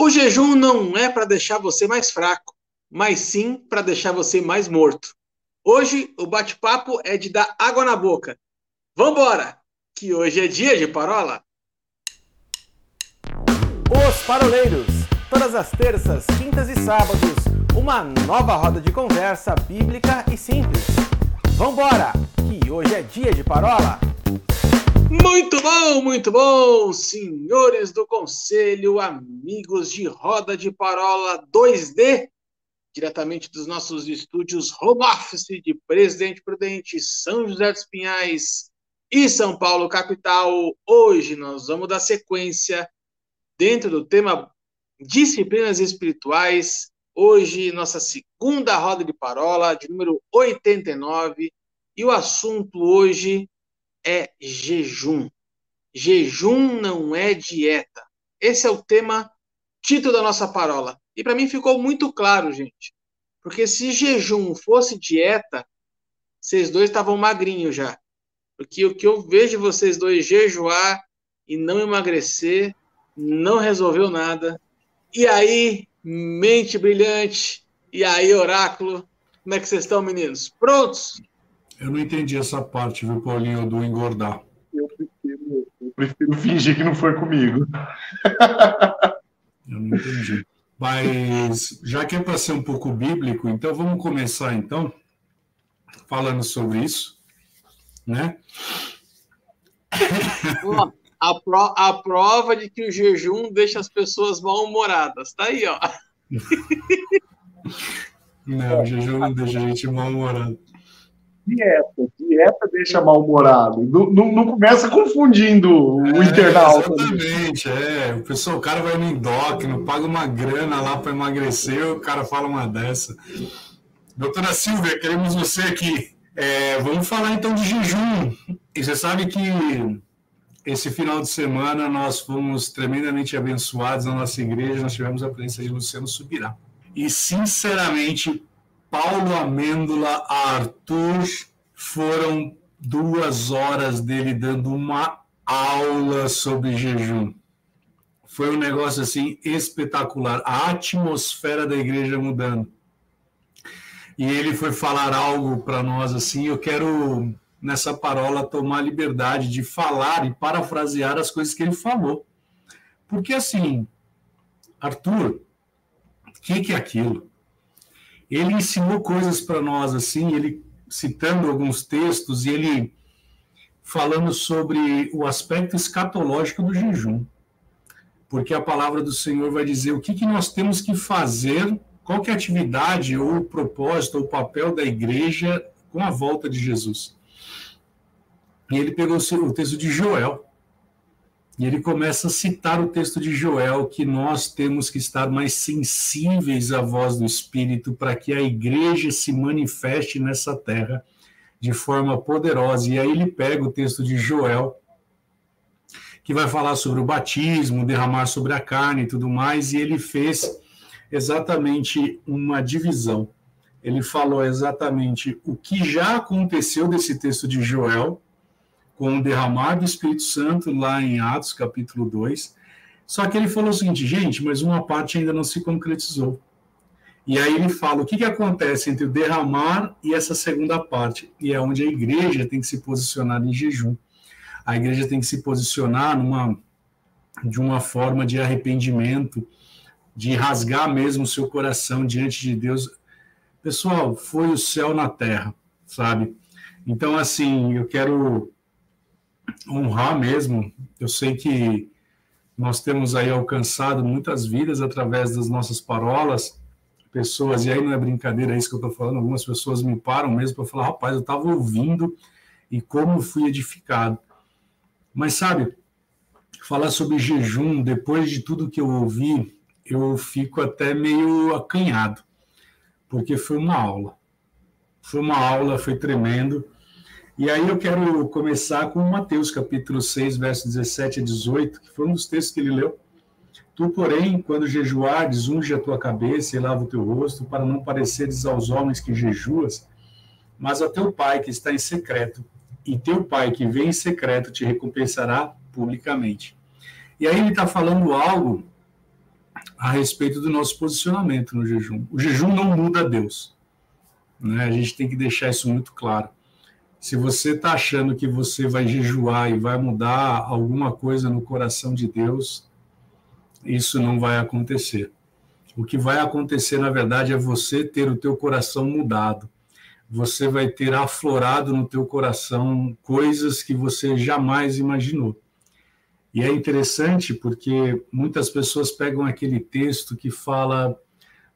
O jejum não é para deixar você mais fraco, mas sim para deixar você mais morto. Hoje o bate-papo é de dar água na boca. Vambora, que hoje é dia de parola. Os Paroleiros, todas as terças, quintas e sábados, uma nova roda de conversa bíblica e simples. Vambora, que hoje é dia de parola. Muito bom, muito bom, senhores do conselho, amigos de roda de parola 2D, diretamente dos nossos estúdios home office de Presidente Prudente, São José dos Pinhais e São Paulo capital. Hoje nós vamos dar sequência dentro do tema disciplinas espirituais. Hoje nossa segunda roda de parola, de número 89, e o assunto hoje é jejum. Jejum não é dieta. Esse é o tema, título da nossa parola. E para mim ficou muito claro, gente. Porque se jejum fosse dieta, vocês dois estavam magrinhos já. Porque o que eu vejo vocês dois jejuar e não emagrecer, não resolveu nada. E aí, mente brilhante, e aí, oráculo, como é que vocês estão, meninos? Prontos? Eu não entendi essa parte, viu, Paulinho, do engordar. Eu prefiro, eu prefiro fingir que não foi comigo. eu não entendi. Mas, já que é para ser um pouco bíblico, então vamos começar, então, falando sobre isso, né? a, pro, a prova de que o jejum deixa as pessoas mal-humoradas. Tá aí, ó. Não, o jejum não deixa a gente mal-humorado dieta. Dieta deixa mal-humorado. Não, não, não, começa confundindo o é, internauta. Exatamente, é. O pessoal, o cara vai no endócrino, paga uma grana lá para emagrecer, o cara fala uma dessa. Doutora Silvia, queremos você aqui. É, vamos falar então de jejum. E você sabe que esse final de semana nós fomos tremendamente abençoados na nossa igreja, nós tivemos a presença de Luciano Subirá. E, sinceramente, Paulo Amêndola Arthur foram duas horas dele dando uma aula sobre jejum. Foi um negócio assim espetacular. A atmosfera da igreja mudando. E ele foi falar algo para nós assim. Eu quero nessa parola tomar a liberdade de falar e parafrasear as coisas que ele falou. Porque assim, Arthur, o que, que é aquilo? Ele ensinou coisas para nós, assim, ele citando alguns textos e ele falando sobre o aspecto escatológico do jejum. Porque a palavra do Senhor vai dizer o que, que nós temos que fazer, qual que é a atividade ou o propósito ou o papel da igreja com a volta de Jesus. E ele pegou o texto de Joel, e ele começa a citar o texto de Joel, que nós temos que estar mais sensíveis à voz do Espírito para que a igreja se manifeste nessa terra de forma poderosa. E aí ele pega o texto de Joel, que vai falar sobre o batismo, derramar sobre a carne e tudo mais, e ele fez exatamente uma divisão. Ele falou exatamente o que já aconteceu desse texto de Joel, com o derramar do Espírito Santo lá em Atos capítulo 2. Só que ele falou o seguinte, gente, mas uma parte ainda não se concretizou. E aí ele fala o que, que acontece entre o derramar e essa segunda parte, e é onde a igreja tem que se posicionar em jejum. A igreja tem que se posicionar numa de uma forma de arrependimento, de rasgar mesmo o seu coração diante de Deus. Pessoal, foi o céu na terra, sabe? Então, assim, eu quero honrar mesmo. Eu sei que nós temos aí alcançado muitas vidas através das nossas parolas, pessoas, e aí não é brincadeira é isso que eu estou falando, algumas pessoas me param mesmo para falar, rapaz, eu estava ouvindo e como fui edificado. Mas sabe, falar sobre jejum, depois de tudo que eu ouvi, eu fico até meio acanhado, porque foi uma aula. Foi uma aula, foi tremendo. E aí eu quero começar com Mateus capítulo 6, versos 17 a 18, que foi um dos textos que ele leu. Tu, porém, quando jejuares, unge a tua cabeça e lava o teu rosto, para não pareceres aos homens que jejuas, mas a teu pai que está em secreto, e teu pai que vem em secreto te recompensará publicamente. E aí ele está falando algo a respeito do nosso posicionamento no jejum. O jejum não muda Deus. Né? A gente tem que deixar isso muito claro. Se você está achando que você vai jejuar e vai mudar alguma coisa no coração de Deus, isso não vai acontecer. O que vai acontecer, na verdade, é você ter o teu coração mudado. Você vai ter aflorado no teu coração coisas que você jamais imaginou. E é interessante porque muitas pessoas pegam aquele texto que fala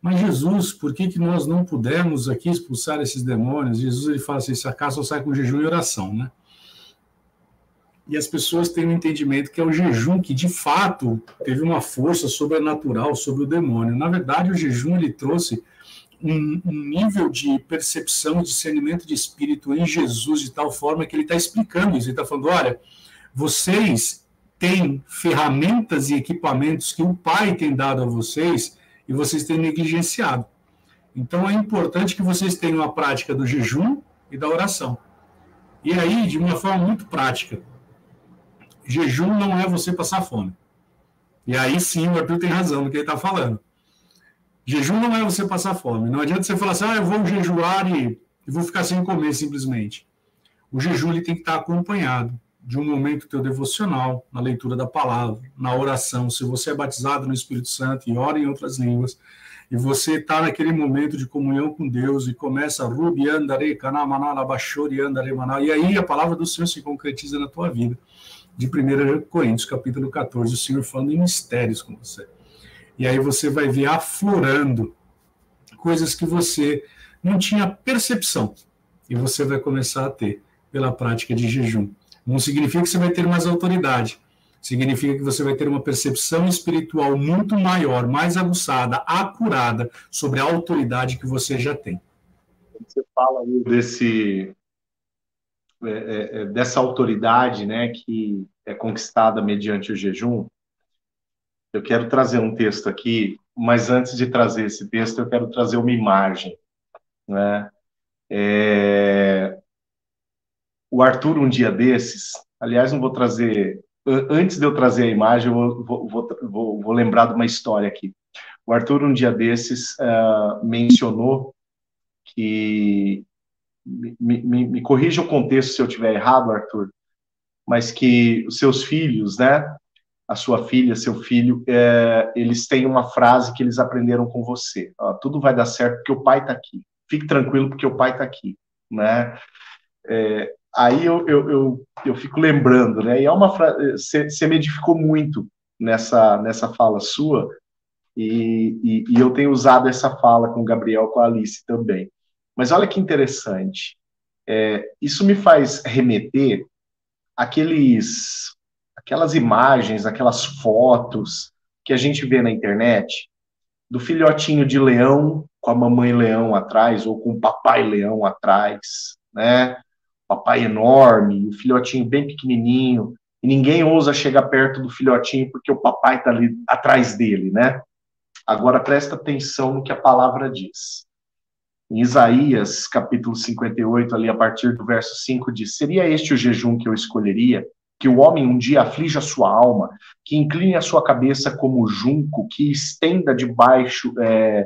mas Jesus, por que, que nós não pudemos aqui expulsar esses demônios? Jesus ele fala assim: se acaso sai com jejum e oração, né? E as pessoas têm um entendimento que é o jejum que de fato teve uma força sobrenatural sobre o demônio. Na verdade, o jejum ele trouxe um, um nível de percepção discernimento de espírito em Jesus de tal forma que ele está explicando isso. Ele está falando: olha, vocês têm ferramentas e equipamentos que o Pai tem dado a vocês e vocês têm negligenciado. Então é importante que vocês tenham a prática do jejum e da oração. E aí, de uma forma muito prática, jejum não é você passar fome. E aí sim o Arthur tem razão no que ele está falando. Jejum não é você passar fome. Não adianta você falar assim, ah, eu vou jejuar e, e vou ficar sem comer simplesmente. O jejum ele tem que estar acompanhado de um momento teu devocional, na leitura da palavra, na oração. Se você é batizado no Espírito Santo e ora em outras línguas, e você está naquele momento de comunhão com Deus e começa rubi andare kanamana bashori andare maná, e aí a palavra do Senhor se concretiza na tua vida. De 1 Coríntios, capítulo 14, o Senhor falando em mistérios com você. E aí você vai ver aflorando coisas que você não tinha percepção, e você vai começar a ter pela prática de jejum. Não significa que você vai ter mais autoridade. Significa que você vai ter uma percepção espiritual muito maior, mais aguçada, acurada sobre a autoridade que você já tem. Você fala desse é, é, é, dessa autoridade, né, que é conquistada mediante o jejum. Eu quero trazer um texto aqui, mas antes de trazer esse texto, eu quero trazer uma imagem, né? É, o Arthur, um dia desses, aliás, não vou trazer, antes de eu trazer a imagem, eu vou, vou, vou, vou lembrar de uma história aqui. O Arthur, um dia desses, uh, mencionou que, me, me, me corrija o contexto se eu estiver errado, Arthur, mas que os seus filhos, né, a sua filha, seu filho, é, eles têm uma frase que eles aprenderam com você. Ó, tudo vai dar certo porque o pai está aqui. Fique tranquilo porque o pai está aqui, né? É, aí eu, eu, eu, eu, fico lembrando, né? E é uma frase, você me edificou muito nessa, nessa fala sua, e, e, e, eu tenho usado essa fala com o Gabriel, com a Alice também. Mas olha que interessante, é, isso me faz remeter aqueles, aquelas imagens, aquelas fotos que a gente vê na internet do filhotinho de leão com a mamãe leão atrás ou com o papai leão atrás, né? Papai enorme, o filhotinho bem pequenininho, e ninguém ousa chegar perto do filhotinho porque o papai está ali atrás dele, né? Agora presta atenção no que a palavra diz. Em Isaías, capítulo 58, ali a partir do verso 5, diz: Seria este o jejum que eu escolheria? Que o homem um dia aflija a sua alma, que incline a sua cabeça como junco, que estenda debaixo é,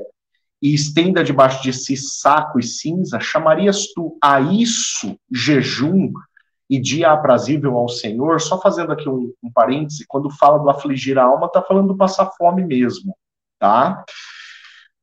e estenda debaixo de si saco e cinza, chamarias tu a isso jejum e dia aprazível ao Senhor? Só fazendo aqui um, um parêntese, quando fala do afligir a alma, está falando do passar fome mesmo, tá?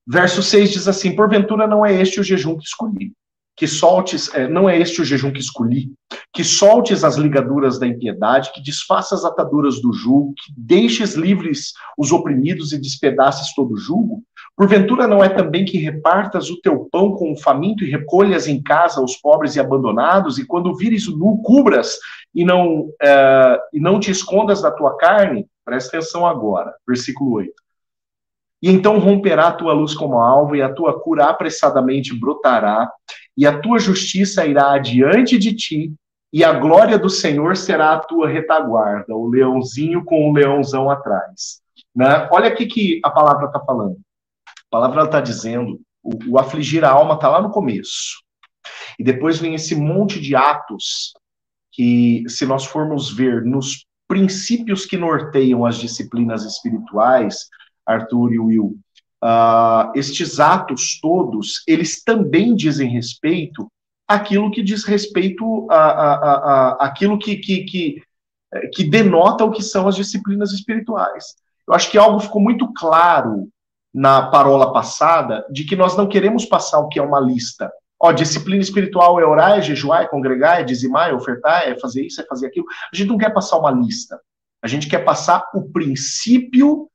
Verso 6 diz assim: Porventura não é este o jejum que escolhi, que soltes, é, não é este o jejum que escolhi, que soltes as ligaduras da impiedade, que desfaças as ataduras do jugo, que deixes livres os oprimidos e despedaces todo o jugo? Porventura não é também que repartas o teu pão com o faminto e recolhas em casa os pobres e abandonados, e quando vires nu, cubras e não, uh, e não te escondas da tua carne? Presta atenção agora, versículo 8. E então romperá a tua luz como alvo, e a tua cura apressadamente brotará, e a tua justiça irá adiante de ti, e a glória do Senhor será a tua retaguarda, o leãozinho com o leãozão atrás. Né? Olha o que a palavra está falando. Palavra está dizendo, o, o afligir a alma está lá no começo. E depois vem esse monte de atos que, se nós formos ver nos princípios que norteiam as disciplinas espirituais, Arthur e Will. Uh, estes atos todos, eles também dizem respeito àquilo que diz respeito a, a, a, a aquilo que, que, que, que denota o que são as disciplinas espirituais. Eu acho que algo ficou muito claro na parola passada de que nós não queremos passar o que é uma lista. Ó, disciplina espiritual é orar, é jejuar, é congregar, é dizimar, é ofertar, é fazer isso, é fazer aquilo. A gente não quer passar uma lista. A gente quer passar o princípio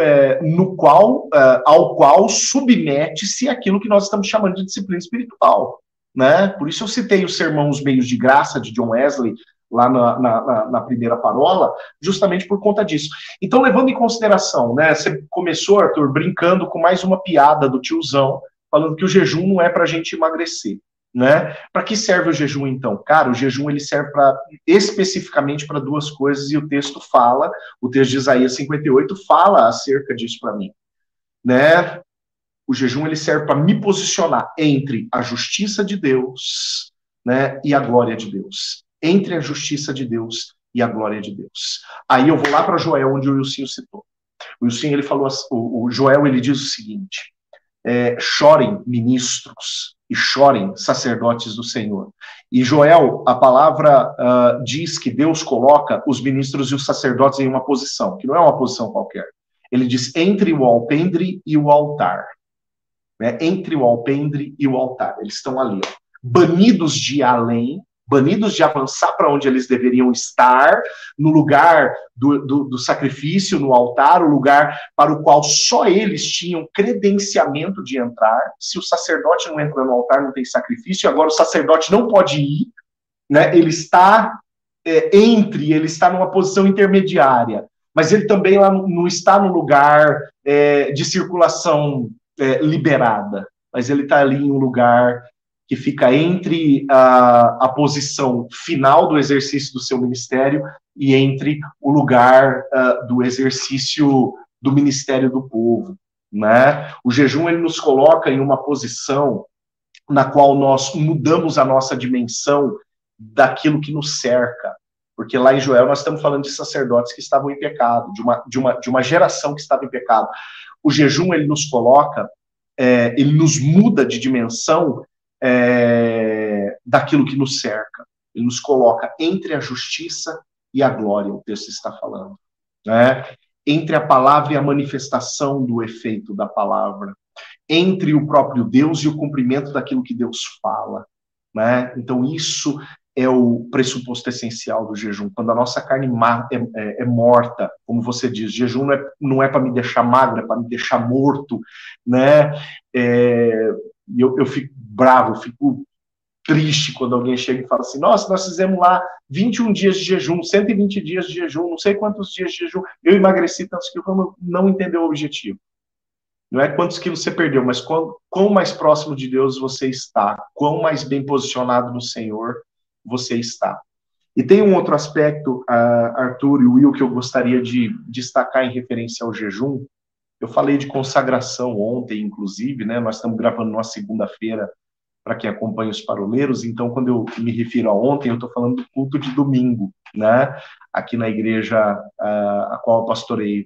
é, no qual, é, ao qual submete-se aquilo que nós estamos chamando de disciplina espiritual. Né? Por isso eu citei o sermão Os Meios de Graça, de John Wesley, lá na, na, na, primeira parola, justamente por conta disso. Então, levando em consideração, né, você começou, Arthur, brincando com mais uma piada do tiozão, falando que o jejum não é para a gente emagrecer. Né? Para que serve o jejum então? Cara, o jejum ele serve para especificamente para duas coisas e o texto fala, o texto de Isaías 58 fala acerca disso para mim, né? O jejum ele serve para me posicionar entre a justiça de Deus, né, e a glória de Deus entre a justiça de Deus e a glória de Deus. Aí eu vou lá para Joel, onde o Wilson citou. O Wilson, ele falou, o, Joel, ele diz o seguinte, é, chorem ministros e chorem sacerdotes do Senhor. E Joel, a palavra uh, diz que Deus coloca os ministros e os sacerdotes em uma posição, que não é uma posição qualquer. Ele diz entre o alpendre e o altar. Né? Entre o alpendre e o altar. Eles estão ali, ó, banidos de além, banidos de avançar para onde eles deveriam estar, no lugar do, do, do, sacrifício, no altar, o lugar para o qual só eles tinham credenciamento de entrar. Se o sacerdote não entra no altar, não tem sacrifício, agora o sacerdote não pode ir, né? ele está é, entre, ele está numa posição intermediária, mas ele também lá não está no lugar é, de circulação é, liberada, mas ele está ali em um lugar que fica entre a, a posição final do exercício do seu ministério e entre o lugar uh, do exercício do ministério do povo. Né? O jejum ele nos coloca em uma posição na qual nós mudamos a nossa dimensão daquilo que nos cerca. Porque lá em Joel nós estamos falando de sacerdotes que estavam em pecado, de uma, de uma, de uma geração que estava em pecado. O jejum ele nos coloca, é, ele nos muda de dimensão é, daquilo que nos cerca. Ele nos coloca entre a justiça e a glória, o texto está falando. Né? Entre a palavra e a manifestação do efeito da palavra. Entre o próprio Deus e o cumprimento daquilo que Deus fala. Né? Então, isso é o pressuposto essencial do jejum. Quando a nossa carne é, é, é morta, como você diz, jejum não é, é para me deixar magra, é para me deixar morto, né? É, eu, eu fico bravo, eu fico triste quando alguém chega e fala assim: nossa, nós fizemos lá 21 dias de jejum, 120 dias de jejum, não sei quantos dias de jejum, eu emagreci tantos quilos, como não entendeu o objetivo. Não é quantos quilos você perdeu, mas quão, quão mais próximo de Deus você está, quão mais bem posicionado no Senhor você está. E tem um outro aspecto, uh, Arthur e Will, que eu gostaria de destacar em referência ao jejum, eu falei de consagração ontem, inclusive, né? Nós estamos gravando numa segunda-feira para quem acompanha os paroleiros, então quando eu me refiro a ontem, eu estou falando do culto de domingo, né? Aqui na igreja uh, a qual eu pastorei.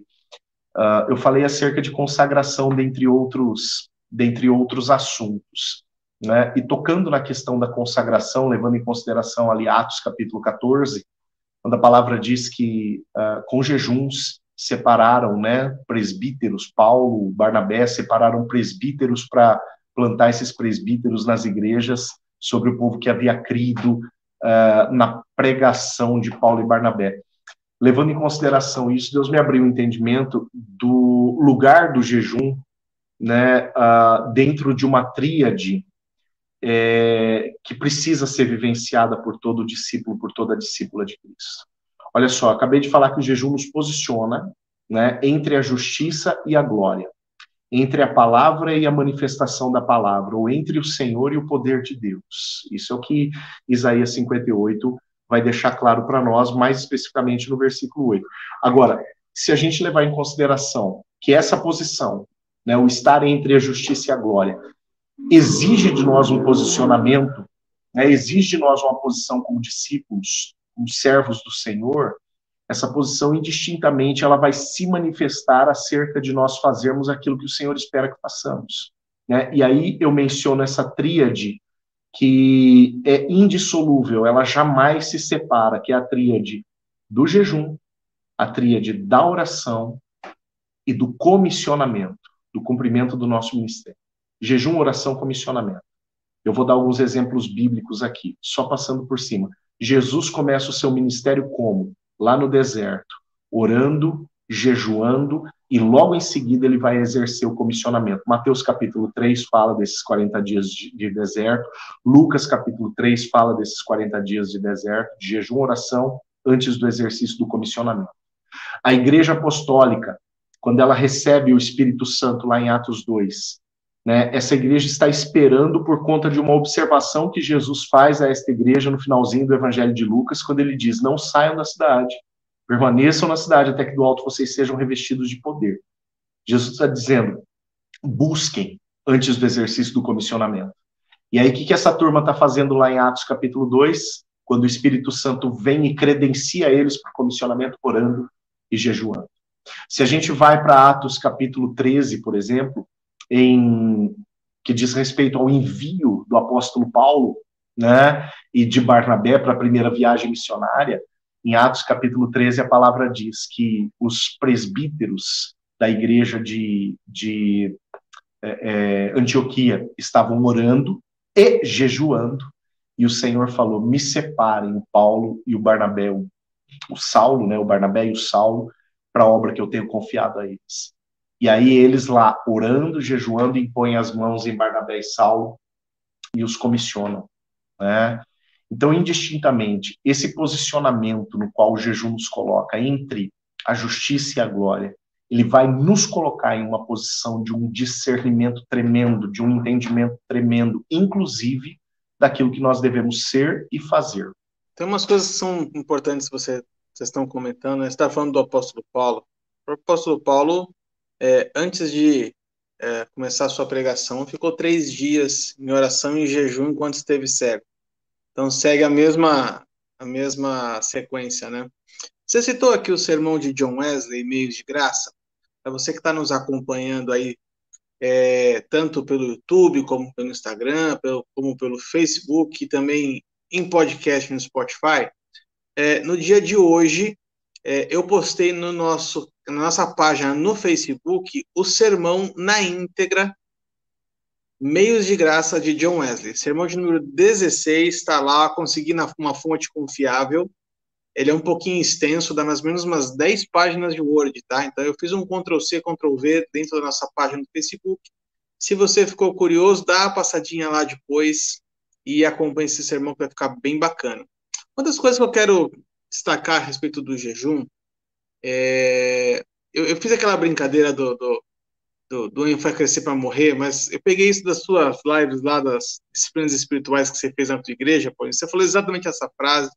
Uh, eu falei acerca de consagração, dentre outros, dentre outros assuntos. Né? E tocando na questão da consagração, levando em consideração ali Atos capítulo 14, quando a palavra diz que uh, com jejuns separaram, né, presbíteros, Paulo, Barnabé separaram presbíteros para plantar esses presbíteros nas igrejas sobre o povo que havia crido uh, na pregação de Paulo e Barnabé. Levando em consideração isso, Deus me abriu o entendimento do lugar do jejum, né, uh, dentro de uma tríade é, que precisa ser vivenciada por todo discípulo, por toda discípula de Cristo. Olha só, acabei de falar que o jejum nos posiciona né, entre a justiça e a glória, entre a palavra e a manifestação da palavra, ou entre o Senhor e o poder de Deus. Isso é o que Isaías 58 vai deixar claro para nós, mais especificamente no versículo 8. Agora, se a gente levar em consideração que essa posição, né, o estar entre a justiça e a glória, exige de nós um posicionamento, né, exige de nós uma posição como discípulos, como servos do Senhor, essa posição indistintamente ela vai se manifestar acerca de nós fazermos aquilo que o Senhor espera que façamos. Né? E aí eu menciono essa tríade que é indissolúvel, ela jamais se separa, que é a tríade do jejum, a tríade da oração e do comissionamento, do cumprimento do nosso ministério. Jejum, oração, comissionamento. Eu vou dar alguns exemplos bíblicos aqui, só passando por cima. Jesus começa o seu ministério como? Lá no deserto, orando, jejuando e logo em seguida ele vai exercer o comissionamento. Mateus capítulo 3 fala desses 40 dias de, de, deserto, Lucas capítulo 3 fala desses 40 dias de deserto, de jejum, oração, antes do exercício do comissionamento. A igreja apostólica, quando ela recebe o Espírito Santo lá em Atos 2, né, essa igreja está esperando por conta de uma observação que Jesus faz a esta igreja no finalzinho do Evangelho de Lucas, quando ele diz: Não saiam da cidade, permaneçam na cidade até que do alto vocês sejam revestidos de poder. Jesus está dizendo: busquem antes do exercício do comissionamento. E aí, o que, que essa turma está fazendo lá em Atos capítulo 2, quando o Espírito Santo vem e credencia eles para o comissionamento, orando e jejuando? Se a gente vai para Atos capítulo 13, por exemplo, em que diz respeito ao envio do apóstolo Paulo, né, e de Barnabé para a primeira viagem missionária, em Atos capítulo 13, a palavra diz que os presbíteros da igreja de, de é, é, Antioquia estavam orando e jejuando, e o Senhor falou: me separem o Paulo e o Barnabé, o, Saulo, né, o Barnabé e o Saulo, para a obra que eu tenho confiado a eles. E aí eles lá, orando, jejuando, impõem as mãos em Barnabé e Saulo e os comissionam. Né? Então, indistintamente, esse posicionamento no qual o jejum nos coloca entre a justiça e a glória, ele vai nos colocar em uma posição de um discernimento tremendo, de um entendimento tremendo, inclusive daquilo que nós devemos ser e fazer. Tem umas coisas que são importantes que você, vocês estão comentando. Né? Você está falando do apóstolo Paulo. O apóstolo Paulo, é, antes de é, começar a sua pregação, ficou três dias em oração e jejum enquanto esteve cego. Então segue a mesma a mesma sequência, né? Você citou aqui o sermão de John Wesley, Meios de Graça. Para você que está nos acompanhando aí, é, tanto pelo YouTube, como pelo Instagram, pelo, como pelo Facebook, e também em podcast no Spotify, é, no dia de hoje, é, eu postei no nosso, na nossa página no Facebook o sermão na íntegra Meios de Graça de John Wesley. Sermão de número 16, está lá, consegui na, uma fonte confiável. Ele é um pouquinho extenso, dá mais ou menos umas 10 páginas de Word, tá? Então eu fiz um Ctrl-C, Ctrl-V dentro da nossa página do Facebook. Se você ficou curioso, dá uma passadinha lá depois e acompanhe esse sermão que vai ficar bem bacana. Uma das coisas que eu quero destacar a respeito do jejum é... eu, eu, fiz aquela brincadeira do, do do, do Crescer para Morrer, mas eu peguei isso das suas lives lá, das disciplinas espirituais que você fez na tua igreja, pô, você falou exatamente essa frase,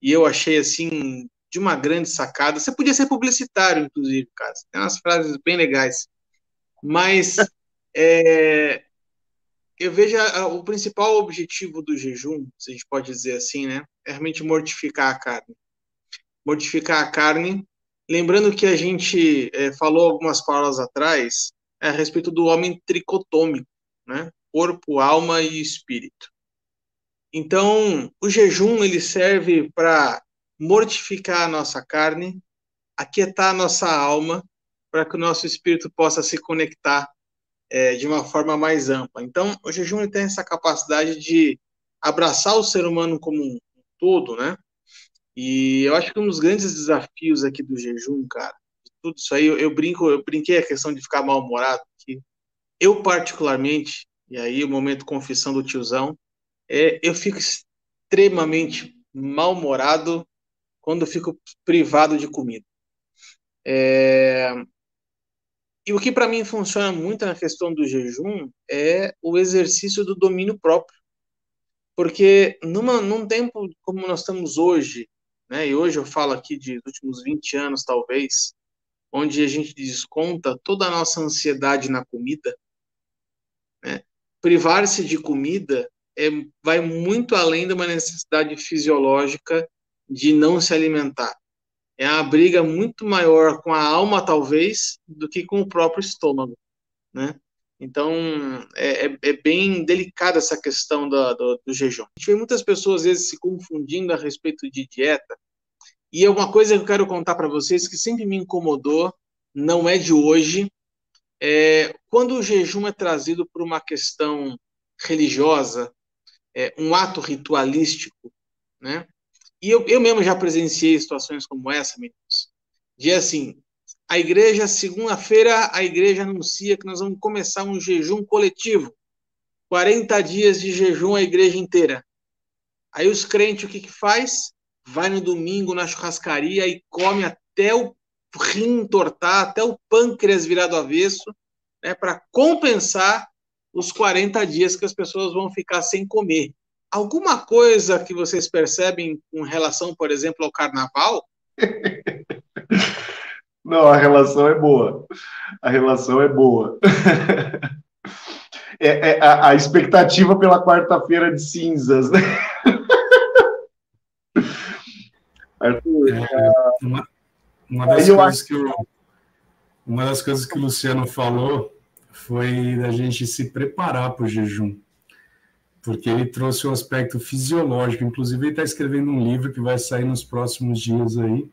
e eu achei, assim, de uma grande sacada. Você podia ser publicitário, inclusive, cara. Tem umas frases bem legais. Mas é, eu vejo o principal objetivo do jejum, se a gente pode dizer assim, né? É realmente mortificar a carne. Mortificar a carne. Lembrando que a gente é, falou algumas palavras atrás é a respeito do homem tricotômico, né? Corpo, alma e espírito. Então, o jejum ele serve para mortificar a nossa carne, aquietar a nossa alma, para que o nosso espírito possa se conectar é, de uma forma mais ampla. Então, o jejum ele tem essa capacidade de abraçar o ser humano como um todo, né? E eu acho que um dos grandes desafios aqui do jejum, cara, tudo isso aí, eu, eu, brinco, eu brinquei a questão de ficar mal-humorado, que eu particularmente, e aí o momento confissão do tiozão, é, eu fico extremamente mal-humorado quando eu fico privado de comida. É, e o que para mim funciona muito na questão do jejum é o exercício do domínio próprio. Porque numa, num tempo como nós estamos hoje, né, e hoje eu falo aqui de últimos 20 anos talvez, onde a gente desconta toda a nossa ansiedade na comida, né? privar-se de comida é, vai muito além de uma necessidade fisiológica de não se alimentar. é uma briga muito maior com a alma, talvez, do que com o próprio estômago, né? Então, é, é, é bem delicada essa questão do, do, do, jejum. A gente vê muitas pessoas, às vezes, se confundindo a respeito de dieta, e é uma coisa que eu quero contar para vocês que sempre me incomodou, não é de hoje, é, quando o jejum é trazido por uma questão religiosa, é, um ato ritualístico, né? E eu, eu mesmo já presenciei situações como essa, meninos. De assim, a igreja, segunda-feira, a igreja anuncia que nós vamos começar um jejum coletivo. 40 dias de jejum a igreja inteira. Aí os crentes o que que faz? Vai no domingo na churrascaria e come até o rim entortar, até o pâncreas virar do avesso, né, para compensar os 40 dias que as pessoas vão ficar sem comer. Alguma coisa que vocês percebem com relação, por exemplo, ao carnaval? Não, a relação é boa. A relação é boa. É, é a, a, expectativa pela quarta-feira de cinzas, né? Arthur, é, uma, uma, das coisas acho... que o, uma das coisas que o Luciano falou foi da gente se preparar para o jejum, porque ele trouxe o um aspecto fisiológico. Inclusive, ele está escrevendo um livro que vai sair nos próximos dias aí,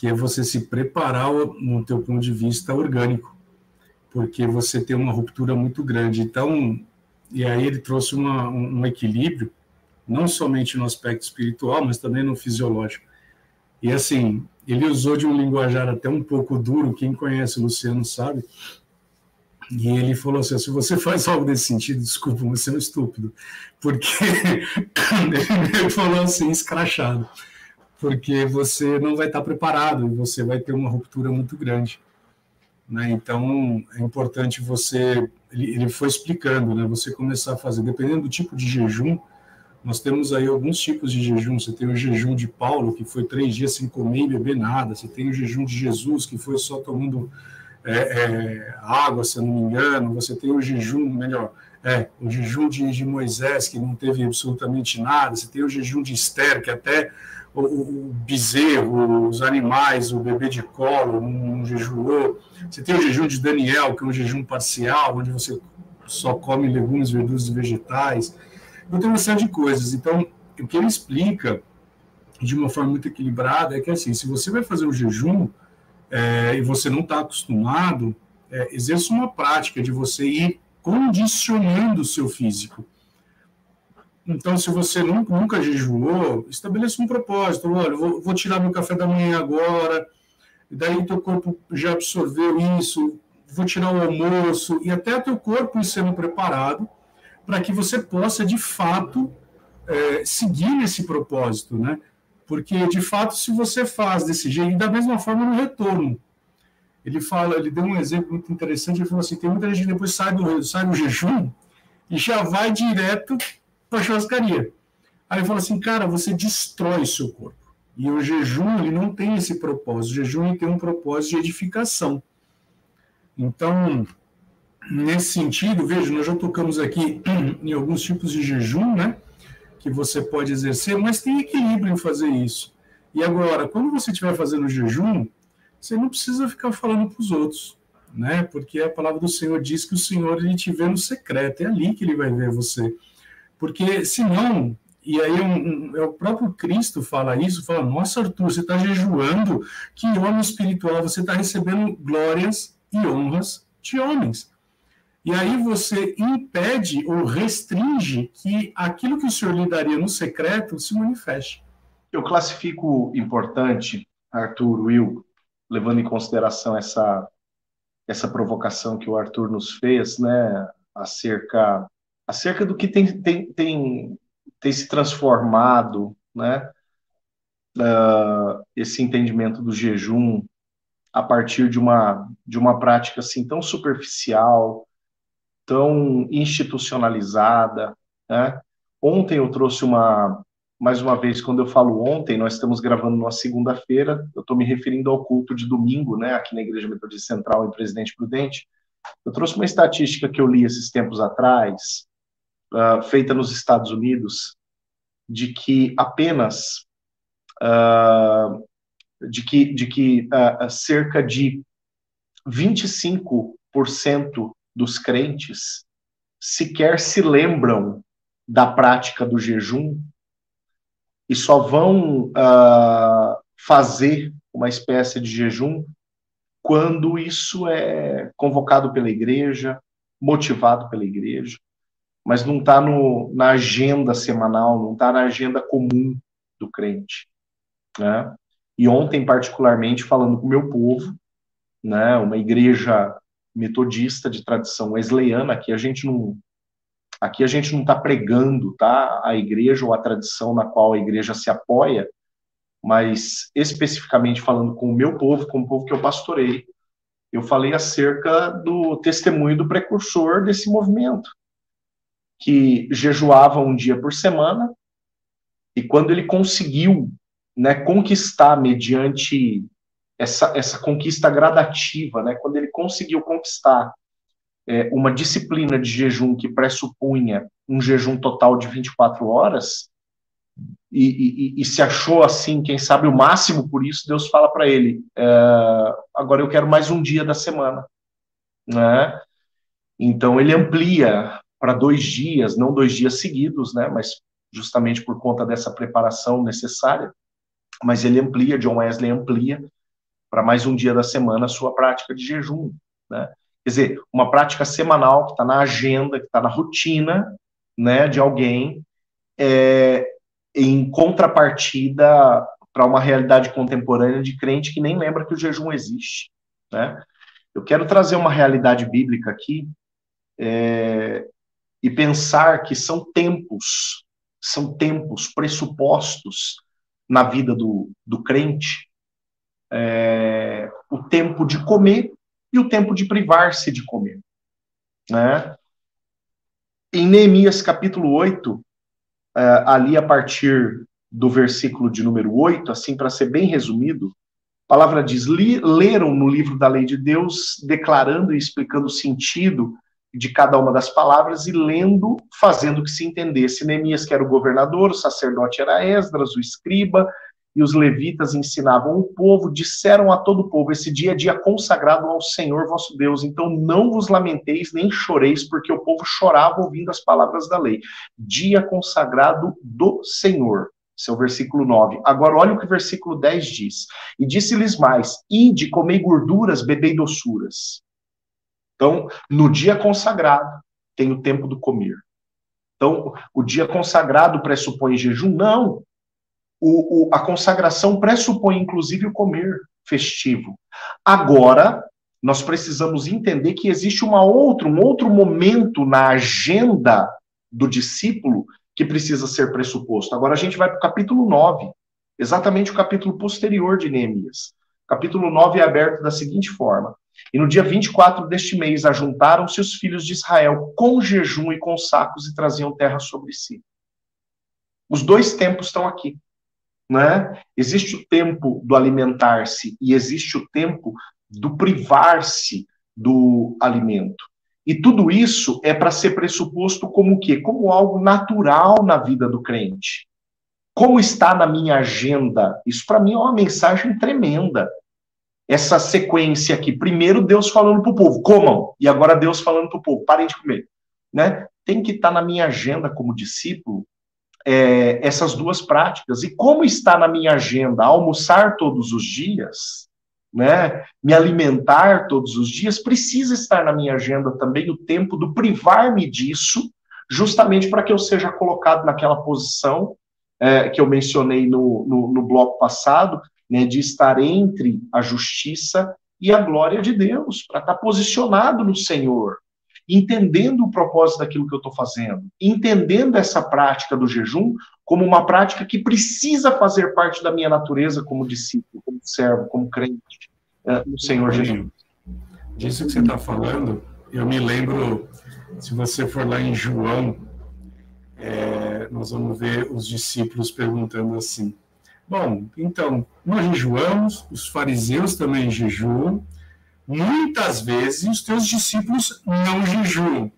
que é você se preparar no teu ponto de vista orgânico, porque você tem uma ruptura muito grande. Então, e aí ele trouxe uma, um, equilíbrio, não somente no aspecto espiritual, mas também no fisiológico. E assim, ele usou de um linguajar até um pouco duro, quem conhece o Luciano sabe, e ele falou assim: se você faz algo desse sentido, desculpa, você é um estúpido. Porque ele falou assim, escrachado. Porque você não vai estar preparado e você vai ter uma ruptura muito grande. Né? Então, é importante você. Ele, ele foi explicando, né? Você começar a fazer, dependendo do tipo de jejum, nós temos aí alguns tipos de jejum. Você tem o jejum de Paulo, que foi três dias sem comer e beber nada. Você tem o jejum de Jesus, que foi só tomando é, é, água, se eu não me engano, você tem o jejum, melhor, é, o jejum de, de, Moisés, que não teve absolutamente nada, você tem o jejum de Esther, que até o, o bezerro, os animais, o bebê de colo não, não jejuou, você tem o jejum de Daniel, que é um jejum parcial, onde você só come legumes, verduras e vegetais, então tem uma série de coisas, então o que ele explica de uma forma muito equilibrada é que assim, se você vai fazer o jejum, é, e você não está acostumado, é, exerça uma prática de você ir condicionando o seu físico. Então, se você nunca, nunca jejuou, estabeleça um propósito. Olha, vou, vou tirar meu café da manhã agora, daí teu corpo já absorveu isso, vou tirar o almoço, e até teu corpo ir sendo preparado para que você possa, de fato, é, seguir nesse propósito, né? Porque, de fato, se você faz desse jeito, e da mesma forma no retorno. Ele fala, ele deu um exemplo muito interessante, ele falou assim, tem muita gente que depois sai do, sai do jejum e já vai direto para a churrascaria. Aí fala assim, cara, você destrói seu corpo. E o jejum, ele não tem esse propósito. O jejum ele tem um propósito de edificação. Então, nesse sentido, veja, nós já tocamos aqui em alguns tipos de jejum, né? que você pode exercer, mas tem equilíbrio em fazer isso. E agora, quando você estiver fazendo jejum, você não precisa ficar falando para os outros, né? Porque a palavra do Senhor diz que o Senhor ele te vê no secreto, é ali que ele vai ver você. Porque senão, e aí um, um, é o próprio Cristo fala isso, fala, nossa Arthur, você está jejuando, que homem espiritual, você está recebendo glórias e honras de homens. E aí você impede ou restringe que aquilo que o senhor lhe daria no secreto se manifeste. Eu classifico importante, Arthur, Will, levando em consideração essa, essa provocação que o Arthur nos fez, né, acerca, acerca do que tem, tem, tem, tem se transformado, né, uh, esse entendimento do jejum a partir de uma, de uma prática assim tão superficial, tão institucionalizada. Né? Ontem eu trouxe uma, mais uma vez, quando eu falo ontem, nós estamos gravando numa segunda-feira, eu estou me referindo ao culto de domingo, né, aqui na Igreja Metodista Central, em Presidente Prudente. Eu trouxe uma estatística que eu li esses tempos atrás, uh, feita nos Estados Unidos, de que apenas uh, de que, de que uh, cerca de 25% dos crentes sequer se lembram da prática do jejum e só vão uh, fazer uma espécie de jejum quando isso é convocado pela igreja, motivado pela igreja, mas não está na agenda semanal, não está na agenda comum do crente. Né? E ontem, particularmente, falando com o meu povo, né, uma igreja metodista de tradição wesleyana, aqui a gente não aqui a gente não está pregando tá, a igreja ou a tradição na qual a igreja se apoia, mas especificamente falando com o meu povo, com o povo que eu pastorei, eu falei acerca do testemunho do precursor desse movimento, que jejuava um dia por semana, e quando ele conseguiu né, conquistar mediante essa, essa conquista gradativa, né, quando ele conseguiu conquistar é, uma disciplina de jejum que pressupunha um jejum total de 24 horas, e, e, e, se achou assim, quem sabe o máximo por isso, Deus fala para ele: é, agora eu quero mais um dia da semana, né? Então ele amplia para dois dias, não dois dias seguidos, né? Mas justamente por conta dessa preparação necessária. Mas ele amplia, John Wesley amplia para mais um dia da semana a sua prática de jejum, né? Quer dizer, uma prática semanal que está na agenda, que está na rotina, né, de alguém, é, em contrapartida para uma realidade contemporânea de crente que nem lembra que o jejum existe. Né? Eu quero trazer uma realidade bíblica aqui é, e pensar que são tempos, são tempos pressupostos na vida do, do crente, é, o tempo de comer e o tempo de privar-se de comer. Né? Em Neemias capítulo 8, uh, ali a partir do versículo de número 8, assim para ser bem resumido, a palavra diz: leram no livro da lei de Deus, declarando e explicando o sentido de cada uma das palavras e lendo, fazendo que se entendesse. Neemias, que era o governador, o sacerdote era Esdras, o escriba, e os levitas ensinavam o povo, disseram a todo o povo: Esse dia é dia consagrado ao Senhor vosso Deus, então não vos lamenteis nem choreis, porque o povo chorava ouvindo as palavras da lei. Dia consagrado do Senhor. Esse é versículo 9. Agora, olha o que o versículo 10 diz. E disse-lhes mais: Ide, comei gorduras, bebei doçuras. Então, no dia consagrado, tem o tempo do comer. Então, o dia consagrado pressupõe jejum? Não o, o, a consagração pressupõe, inclusive, o comer festivo. Agora, nós precisamos entender que existe uma outra, um outro momento na agenda do discípulo que precisa ser pressuposto. Agora a gente vai para o capítulo 9, exatamente o capítulo posterior de Neemias. O capítulo 9 é aberto da seguinte forma: E no dia 24 deste mês ajuntaram-se os filhos de Israel com jejum e com sacos e traziam terra sobre si. Os dois tempos estão aqui. Né? Existe o tempo do alimentar-se e existe o tempo do privar-se do alimento. E tudo isso é para ser pressuposto como o quê? Como algo natural na vida do crente. Como está na minha agenda? Isso para mim é uma mensagem tremenda. Essa sequência aqui, primeiro Deus falando para o povo, comam, e agora Deus falando para o povo, parem de comer. Né? Tem que estar tá na minha agenda como discípulo é, essas duas práticas. E como está na minha agenda almoçar todos os dias, né, me alimentar todos os dias, precisa estar na minha agenda também o tempo do privar-me disso, justamente para que eu seja colocado naquela posição é, que eu mencionei no, no, no bloco passado, né, de estar entre a justiça e a glória de Deus, para estar posicionado no Senhor, entendendo o propósito daquilo que eu estou fazendo, entendendo essa prática do jejum como uma prática que precisa fazer parte da minha natureza como discípulo, como servo, como crente é, no Senhor Jesus. Disso que você está falando, eu me lembro, se você for lá em João, é, nós vamos ver os discípulos perguntando assim: Bom, então, nós jejuamos, os fariseus também jejuam, Muitas vezes os teus discípulos não jejuam.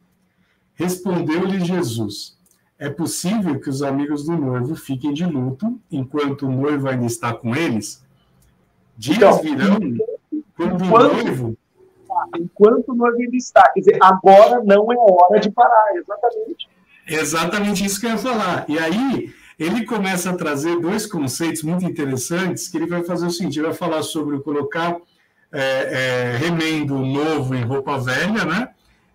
Respondeu-lhe Jesus: É possível que os amigos do noivo fiquem de luto enquanto o noivo ainda está com eles? Dias então, virão quando o noivo. Enquanto o noivo ainda está. Quer dizer, agora não é hora de parar, exatamente. Exatamente isso que eu ia falar. E aí, ele começa a trazer dois conceitos muito interessantes, que ele vai fazer o seguinte, ele vai falar sobre colocar é, é, remendo novo em roupa velha, né?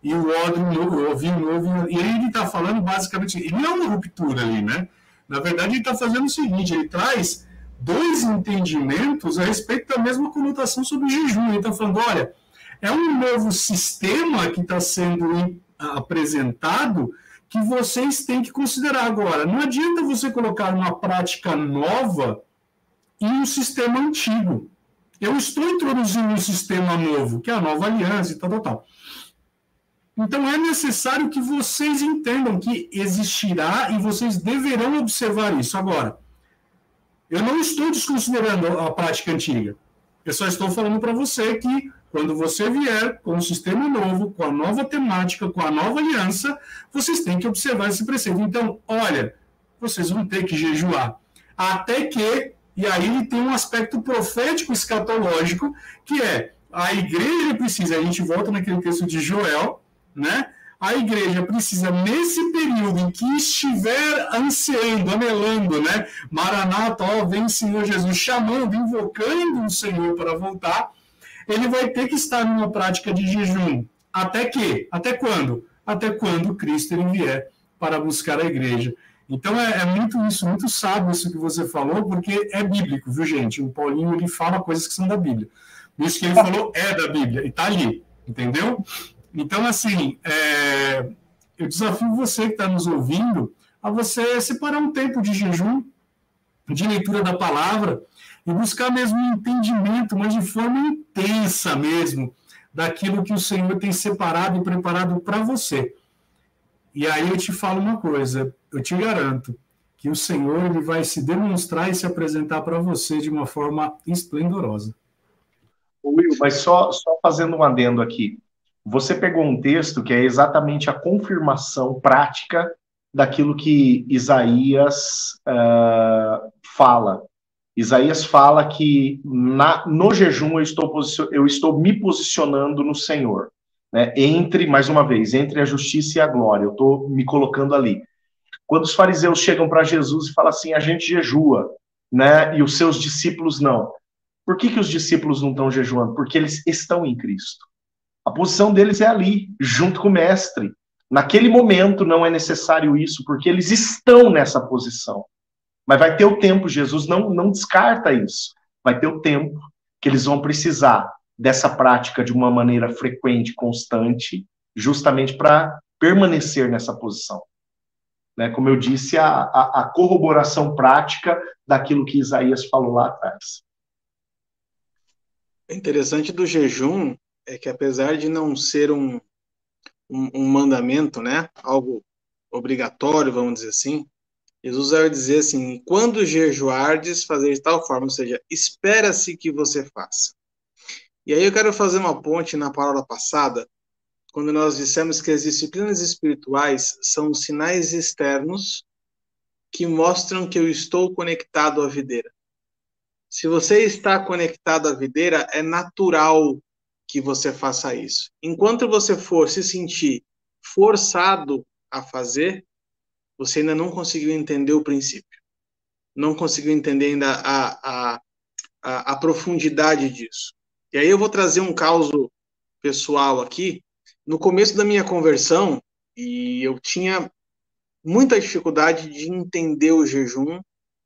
E o odre novo, o vinho novo. E ele está falando basicamente, ele não é uma ruptura ali, né? Na verdade, ele está fazendo o seguinte, ele traz dois entendimentos a respeito da mesma conotação sobre jejum. Ele está falando, olha, é um novo sistema que está sendo apresentado que vocês têm que considerar agora. Não adianta você colocar uma prática nova em um sistema antigo. Eu estou introduzindo um sistema novo, que é a nova aliança e tal, tal, tal. Então é necessário que vocês entendam que existirá e vocês deverão observar isso. Agora, eu não estou desconsiderando a prática antiga. Eu só estou falando para você que quando você vier com um sistema novo, com a nova temática, com a nova aliança, vocês têm que observar esse preceito. Então, olha, vocês vão ter que jejuar. Até que, e aí ele tem um aspecto profético escatológico, que é a igreja precisa, a gente volta naquele texto de Joel, né? A igreja precisa, nesse período em que estiver ansiando, anelando, né? Maranata, ó, vem Senhor Jesus, chamando, invocando o Senhor para voltar, ele vai ter que estar numa prática de jejum. Até que? Até quando? Até quando Cristo ele vier para buscar a igreja. Então é, é, muito isso, muito sábio isso que você falou, porque é bíblico, viu, gente? O Paulinho ele fala coisas que são da Bíblia. Isso que ele falou é da Bíblia, e está ali, entendeu? Então, assim, é, eu desafio você que está nos ouvindo a você separar um tempo de jejum, de leitura da palavra, e buscar mesmo um entendimento, mas de forma intensa mesmo, daquilo que o Senhor tem separado e preparado para você. E aí eu te falo uma coisa, eu te garanto que o Senhor ele vai se demonstrar e se apresentar para você de uma forma esplendorosa. Will, mas só, só fazendo um adendo aqui. Você pegou um texto que é exatamente a confirmação prática daquilo que Isaías uh, fala. Isaías fala que na, no jejum eu estou, eu estou me posicionando no Senhor. Né? Entre, mais uma vez, entre a justiça e a glória, eu estou me colocando ali. Quando os fariseus chegam para Jesus e falam assim, a gente jejua, né? e os seus discípulos não. Por que, que os discípulos não estão jejuando? Porque eles estão em Cristo. A posição deles é ali, junto com o mestre. Naquele momento não é necessário isso, porque eles estão nessa posição. Mas vai ter o tempo, Jesus não, não descarta isso. Vai ter o tempo que eles vão precisar dessa prática de uma maneira frequente, constante, justamente para permanecer nessa posição. Né? Como eu disse, a, a, a corroboração prática daquilo que Isaías falou lá atrás. É interessante do jejum é que apesar de não ser um, um, um mandamento, né, algo obrigatório, vamos dizer assim, Jesus vai dizer assim: quando jejuardes, fazer de tal forma, ou seja, espera-se que você faça. E aí eu quero fazer uma ponte na palavra passada, quando nós dissemos que as disciplinas espirituais são sinais externos que mostram que eu estou conectado à videira. Se você está conectado à videira, é natural que você faça isso. Enquanto você for se sentir forçado a fazer, você ainda não conseguiu entender o princípio. Não conseguiu entender ainda a, a, a, a profundidade disso. E aí eu vou trazer um caso pessoal aqui. No começo da minha conversão, e eu tinha muita dificuldade de entender o jejum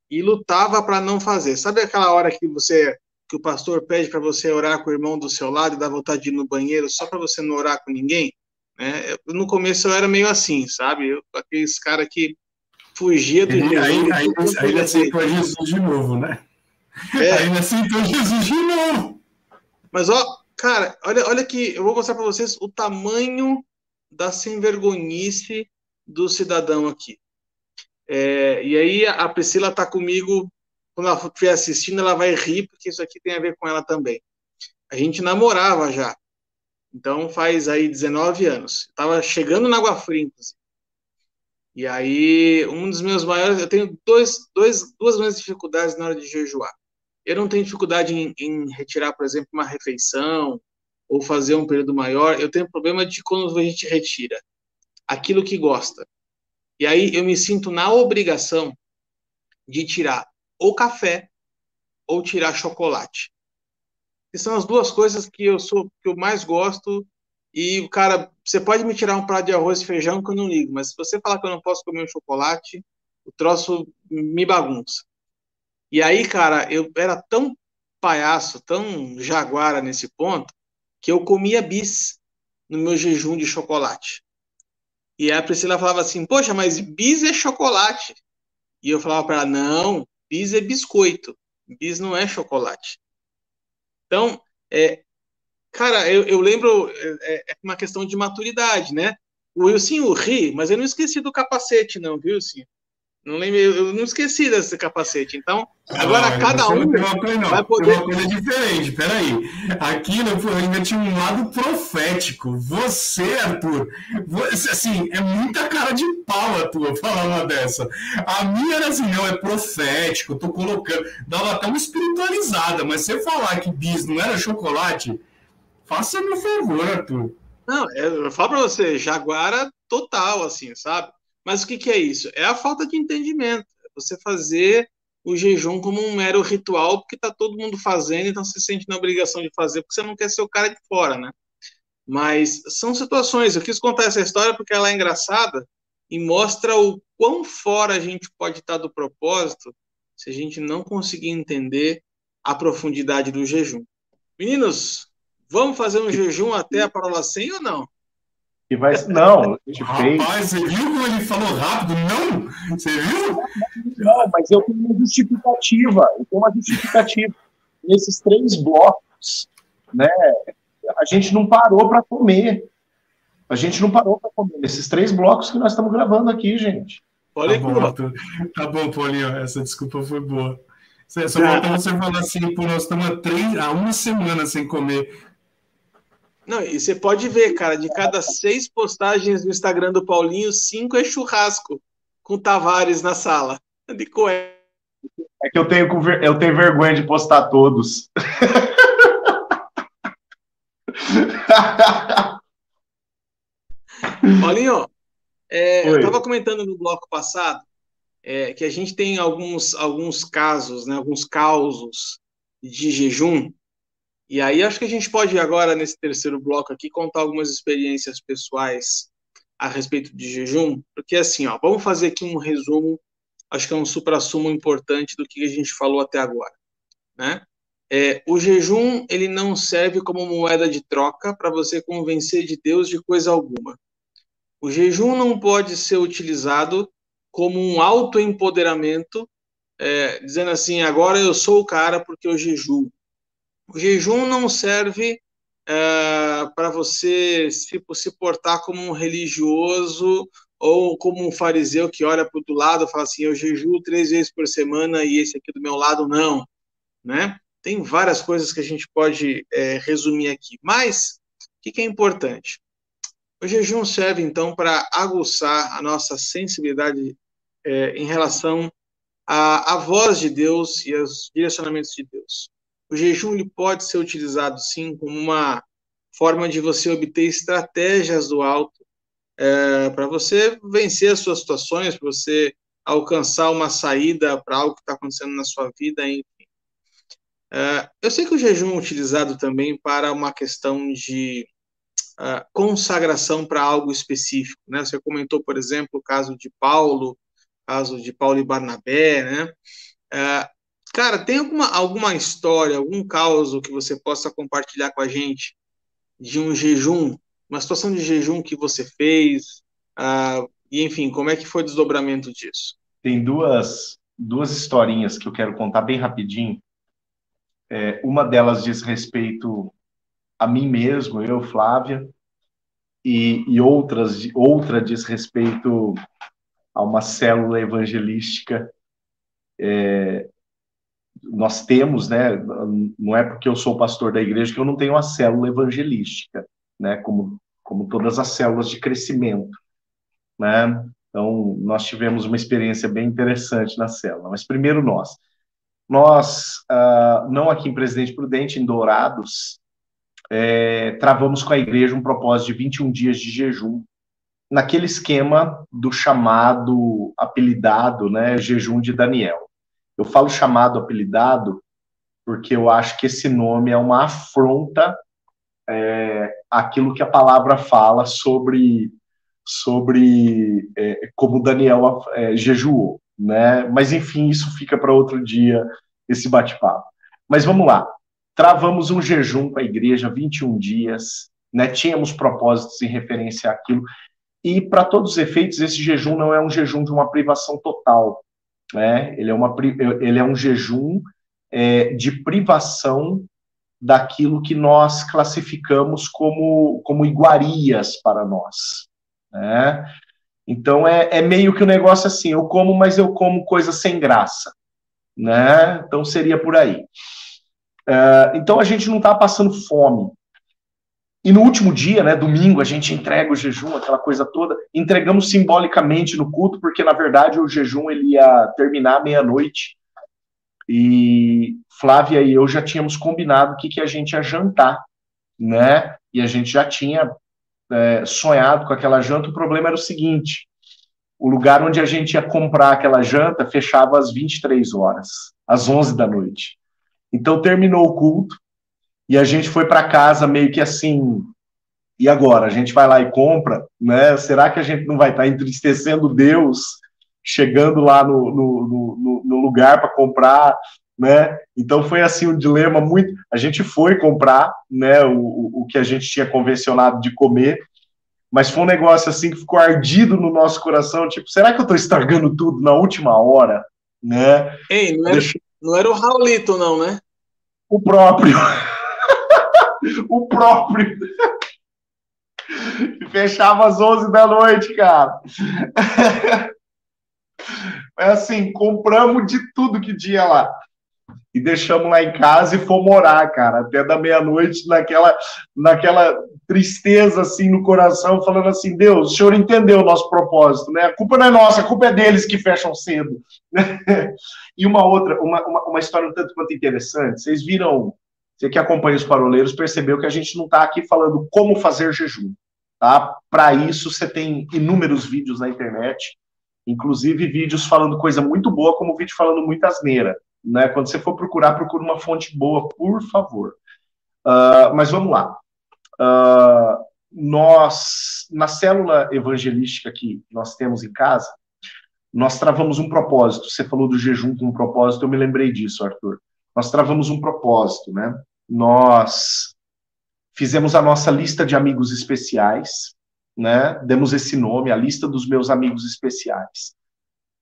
e lutava para não fazer. Sabe aquela hora que você que o pastor pede para você orar com o irmão do seu lado e dá vontade de ir no banheiro só para você não orar com ninguém? Né? No começo eu era meio assim, sabe? Eu, aqueles cara que fugia do Jesus. Aí, aí, aí ele aceitou Jesus de novo, né? É. Aí ele aceitou Jesus de novo. Mas, ó, cara, olha, olha aqui, eu vou mostrar para vocês o tamanho da sem vergonhice do cidadão aqui. É, e aí a Priscila tá comigo quando ela estiver assistindo, ela vai rir, porque isso aqui tem a ver com ela também. A gente namorava já. Então faz aí 19 anos. Estava chegando na Água Fria, inclusive. E aí, um dos meus maiores. Eu tenho dois, dois, duas grandes dificuldades na hora de jejuar. eu não tenho dificuldade em, em, retirar, por exemplo, uma refeição ou fazer um período maior. Eu tenho problema de quando a gente retira aquilo que gosta. E aí eu me sinto na obrigação de tirar ou café ou tirar chocolate. Que são as duas coisas que eu sou que eu mais gosto. E, cara, você pode me tirar um prato de arroz e feijão que eu não ligo, mas se você falar que eu não posso comer um chocolate, o troço me bagunça. E aí, cara, eu era tão palhaço, tão jaguara nesse ponto, que eu comia bis no meu jejum de chocolate. E a Priscila falava assim: Poxa, mas bis é chocolate. E eu falava para ela: Não, bis é biscoito. Bis não é chocolate. Então, é, cara, eu, eu lembro, é, é, uma questão de maturidade, né? O Wilson ri, mas eu não esqueci do capacete, não, viu, Wilson? Não lembro, eu não esqueci desse capacete. Então, agora não, cada um coisa, vai poder. Tem uma coisa diferente, peraí. Aqui no ainda tinha um lado profético. Você, Arthur, você, assim, é muita cara de pau a tua falar uma dessa. A minha era assim, não, é profético, eu tô colocando. Dava até uma espiritualizada, mas você falar que bis não era chocolate, faça-me um favor, Arthur. Não, é, eu falo pra você, jaguara total, assim, sabe? Mas o que, que é isso? É a falta de entendimento. É você fazer o jejum como um mero ritual, porque está todo mundo fazendo, então você se sente na obrigação de fazer, porque você não quer ser o cara de fora, né? Mas são situações. Eu quis contar essa história porque ela é engraçada e mostra o quão fora a gente pode estar do propósito se a gente não conseguir entender a profundidade do jejum. Meninos, vamos fazer um jejum até a parola 100 ou não? E vai. Não, Rapaz, você viu como ele falou rápido? Não? Você viu? Não, mas eu tenho uma justificativa. Eu tenho uma justificativa. Nesses três blocos, né? A gente não parou para comer. A gente não parou para comer. Nesses três blocos que nós estamos gravando aqui, gente. Olha tá bom, tá bom, Paulinho. Essa desculpa foi boa. Só falta você falar assim, pô, nós estamos há, três, há uma semana sem comer. Não, e você pode ver, cara, de cada seis postagens no Instagram do Paulinho, cinco é churrasco com Tavares na sala. De coé. É que eu tenho, eu tenho vergonha de postar todos. Paulinho, é, eu estava comentando no bloco passado é, que a gente tem alguns, alguns casos, né, alguns causos de jejum e aí acho que a gente pode agora, nesse terceiro bloco aqui, contar algumas experiências pessoais a respeito de jejum, porque assim, ó, vamos fazer aqui um resumo, acho que é um supra-sumo importante do que a gente falou até agora, né? É, o jejum, ele não serve como moeda de troca para você convencer de Deus de coisa alguma. O jejum não pode ser utilizado como um autoempoderamento, é, dizendo assim, agora eu sou o cara porque eu jejuo. O jejum não serve é, para você se, se portar como um religioso ou como um fariseu que olha para o lado e fala assim, eu jejuo três vezes por semana e esse aqui do meu lado não, né? Tem várias coisas que a gente pode é, resumir aqui, mas o que, que é importante? O jejum serve, então, para aguçar a nossa sensibilidade é, em relação à voz de Deus e aos direcionamentos de Deus. O jejum ele pode ser utilizado, sim, como uma forma de você obter estratégias do alto é, para você vencer as suas situações, para você alcançar uma saída para algo que está acontecendo na sua vida, enfim. É, eu sei que o jejum é utilizado também para uma questão de uh, consagração para algo específico. Né? Você comentou, por exemplo, o caso de Paulo, caso de Paulo e Barnabé, né? Cara, tem alguma, alguma história, algum caos que você possa compartilhar com a gente de um jejum, uma situação de jejum que você fez, uh, e enfim, como é que foi o desdobramento disso? Tem duas, duas historinhas que eu quero contar bem rapidinho. É, uma delas diz respeito a mim mesmo, eu, Flávia, e, e outras, outra diz respeito a uma célula evangelística é, nós temos, né, não é porque eu sou pastor da igreja que eu não tenho uma célula evangelística, né, como, como todas as células de crescimento, né, então nós tivemos uma experiência bem interessante na célula, mas primeiro nós. nós, uh, não aqui em Presidente Prudente, em Dourados, é, travamos com a igreja um propósito de 21 dias de jejum, naquele esquema do chamado apelidado, né, jejum de Daniel. Eu falo chamado apelidado porque eu acho que esse nome é uma afronta é, aquilo que a palavra fala sobre sobre é, como Daniel é, jejuou, né? Mas enfim, isso fica para outro dia esse bate-papo. Mas vamos lá. Travamos um jejum com a igreja 21 dias, né? Tínhamos propósitos em referência àquilo. E para todos os efeitos, esse jejum não é um jejum de uma privação total, né? Ele é uma ele é um jejum é, de privação daquilo que nós classificamos como, como iguarias para nós. Né? Então é, é meio que o um negócio assim, eu como, mas eu como coisa sem graça. Né? Então seria por aí. Uh, então a gente não está passando fome. E no último dia, né, domingo, a gente entrega o jejum, aquela coisa toda. Entregamos simbolicamente no culto, porque na verdade o jejum ele ia terminar meia-noite. E Flávia e eu já tínhamos combinado o que, que a gente ia jantar, né? E a gente já tinha é, sonhado com aquela janta. O problema era o seguinte: o lugar onde a gente ia comprar aquela janta fechava às 23 horas, às 11 da noite. Então terminou o culto e a gente foi para casa meio que assim. E agora? A gente vai lá e compra, né? Será que a gente não vai estar tá entristecendo Deus chegando lá no, no, no, no lugar para comprar, né? Então foi assim um dilema muito. A gente foi comprar, né? O, o que a gente tinha convencionado de comer, mas foi um negócio assim que ficou ardido no nosso coração, tipo, será que eu estou estragando tudo na última hora, né? Ei, não era, Deixa... não era o Raulito, não, né? O próprio. O próprio. Fechava às 11 da noite, cara. É assim, compramos de tudo que tinha lá. E deixamos lá em casa e fomos morar, cara, até da meia-noite, naquela, naquela tristeza assim no coração, falando assim: Deus, o senhor entendeu o nosso propósito, né? A culpa não é nossa, a culpa é deles que fecham cedo. e uma outra, uma, uma, uma história um tanto quanto interessante. Vocês viram, você que acompanha os paroleiros, percebeu que a gente não está aqui falando como fazer jejum. Tá? Para isso, você tem inúmeros vídeos na internet Inclusive vídeos falando coisa muito boa, como vídeo falando muita asneira. Né? Quando você for procurar, procure uma fonte boa, por favor. Uh, mas vamos lá. Uh, nós, na célula evangelística que nós temos em casa, nós travamos um propósito. Você falou do jejum com um propósito, eu me lembrei disso, Arthur. Nós travamos um propósito, né? Nós fizemos a nossa lista de amigos especiais, né, demos esse nome, a lista dos meus amigos especiais.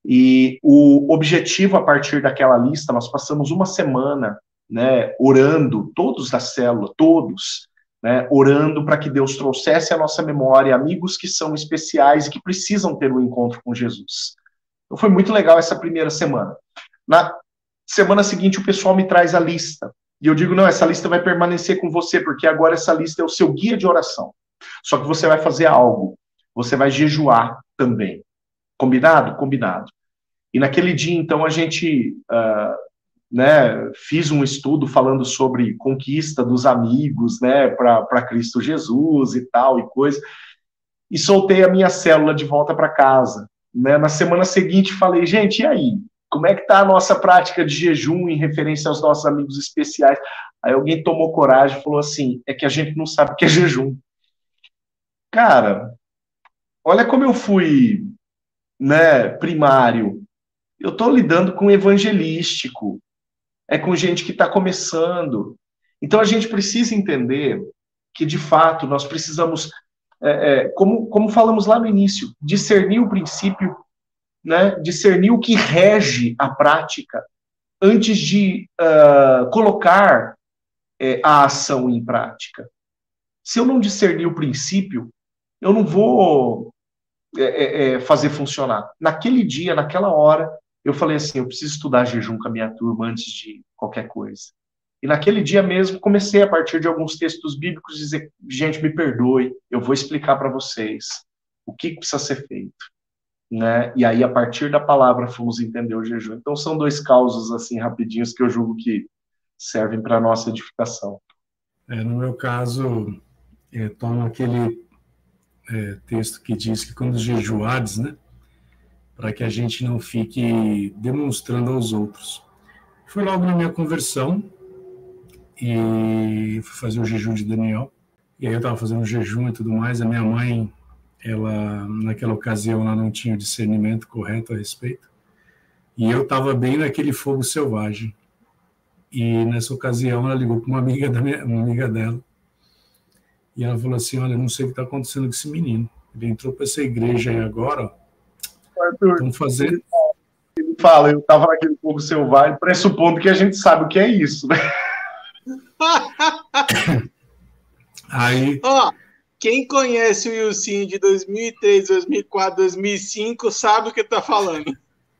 E o objetivo a partir daquela lista, nós passamos uma semana, né, orando, todos da célula, todos, né, orando para que Deus trouxesse à nossa memória amigos que são especiais e que precisam ter um encontro com Jesus. Então foi muito legal essa primeira semana. Na semana seguinte, o pessoal me traz a lista. E eu digo, não, essa lista vai permanecer com você, porque agora essa lista é o seu guia de oração. Só que você vai fazer algo. Você vai jejuar também. Combinado? Combinado. E naquele dia, então, a gente uh, né, fiz um estudo falando sobre conquista dos amigos né, para Cristo Jesus e tal e coisa. E soltei a minha célula de volta para casa. Né? Na semana seguinte, falei, gente, e aí? Como é que está a nossa prática de jejum em referência aos nossos amigos especiais? Aí alguém tomou coragem e falou assim: é que a gente não sabe o que é jejum. Cara, olha como eu fui, né, primário. Eu estou lidando com evangelístico. É com gente que está começando. Então a gente precisa entender que, de fato, nós precisamos, é, é, como, como falamos lá no início, discernir o princípio, né, discernir o que rege a prática antes de uh, colocar é, a ação em prática. Se eu não discernir o princípio, eu não vou é, é, fazer funcionar. Naquele dia, naquela hora, eu falei assim: eu preciso estudar jejum com a minha turma antes de qualquer coisa. E naquele dia mesmo, comecei a partir de alguns textos bíblicos dizer: gente, me perdoe, eu vou explicar para vocês o que precisa ser feito. Né? E aí a partir da palavra fomos entender o jejum. Então são dois causos assim rapidinhos que eu julgo que servem para nossa edificação. É, no meu caso, é, toma aquele é, texto que diz que quando jejuares, né, para que a gente não fique demonstrando aos outros. Foi logo na minha conversão e fui fazer o jejum de Daniel. E aí eu estava fazendo jejum e tudo mais. A minha mãe, ela naquela ocasião, ela não tinha o discernimento correto a respeito. E eu estava bem naquele fogo selvagem. E nessa ocasião ela ligou para uma amiga da minha, uma amiga dela. E ela falou assim: "Olha, não sei o que está acontecendo com esse menino. Ele entrou para essa igreja aí agora. Vamos fazer ele fala, eu estava naquele fogo selvagem, pressupondo que a gente sabe o que é isso, né? Aí. Ó, quem conhece o Wilson de 2003, 2004, 2005 sabe o que tá falando.